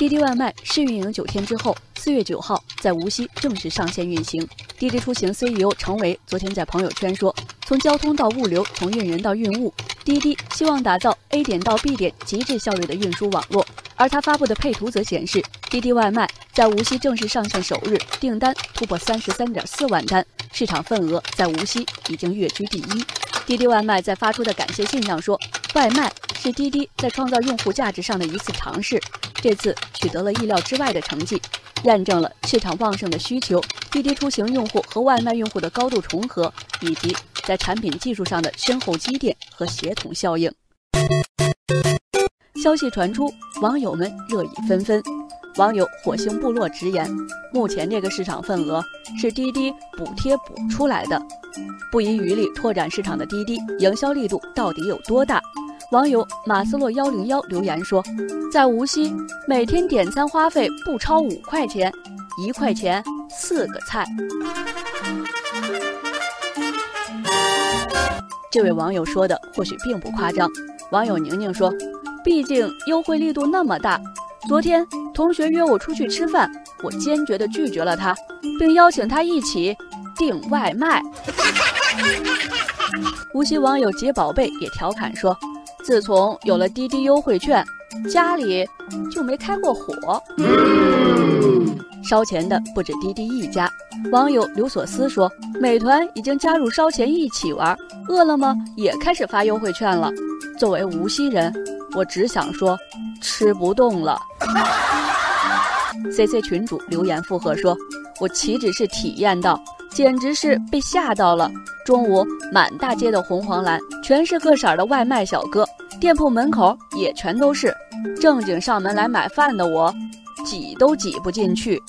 滴滴外卖试运营九天之后，四月九号在无锡正式上线运行。滴滴出行 CEO 程维昨天在朋友圈说：“从交通到物流，从运人到运物，滴滴希望打造 A 点到 B 点极致效率的运输网络。”而他发布的配图则显示，滴滴外卖在无锡正式上线首日订单突破三十三点四万单，市场份额在无锡已经跃居第一。滴滴外卖在发出的感谢信上说：“外卖是滴滴在创造用户价值上的一次尝试，这次取得了意料之外的成绩，验证了市场旺盛的需求、滴滴出行用户和外卖用户的高度重合，以及在产品技术上的深厚积淀和协同效应。”消息传出，网友们热议纷纷。网友火星部落直言，目前这个市场份额是滴滴补贴补出来的，不遗余力拓展市场的滴滴，营销力度到底有多大？网友马斯洛幺零幺留言说，在无锡每天点餐花费不超五块钱，一块钱四个菜。这位网友说的或许并不夸张。网友宁宁说，毕竟优惠力度那么大。昨天同学约我出去吃饭，我坚决的拒绝了他，并邀请他一起订外卖。无锡网友杰宝贝也调侃说：“自从有了滴滴优惠券，家里就没开过火。”烧钱的不止滴滴一家，网友刘所思说：“美团已经加入烧钱一起玩，饿了么也开始发优惠券了。”作为无锡人，我只想说。吃不动了。CC 群主留言附和说：“我岂止是体验到，简直是被吓到了。中午满大街的红黄蓝，全是各色的外卖小哥，店铺门口也全都是。正经上门来买饭的我，挤都挤不进去。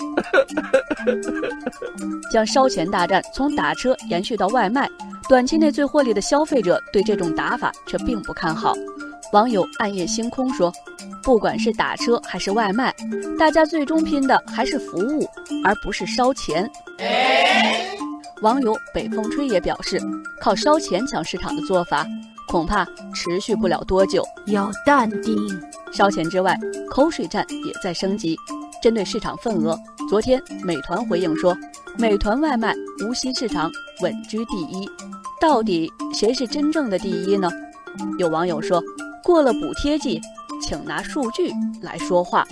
将烧钱大战从打车延续到外卖，短期内最获利的消费者对这种打法却并不看好。网友暗夜星空说。”不管是打车还是外卖，大家最终拼的还是服务，而不是烧钱。网友北风吹也表示，靠烧钱抢市场的做法，恐怕持续不了多久。要淡定。烧钱之外，口水战也在升级。针对市场份额，昨天美团回应说，美团外卖无锡市场稳居第一。到底谁是真正的第一呢？有网友说，过了补贴季。请拿数据来说话。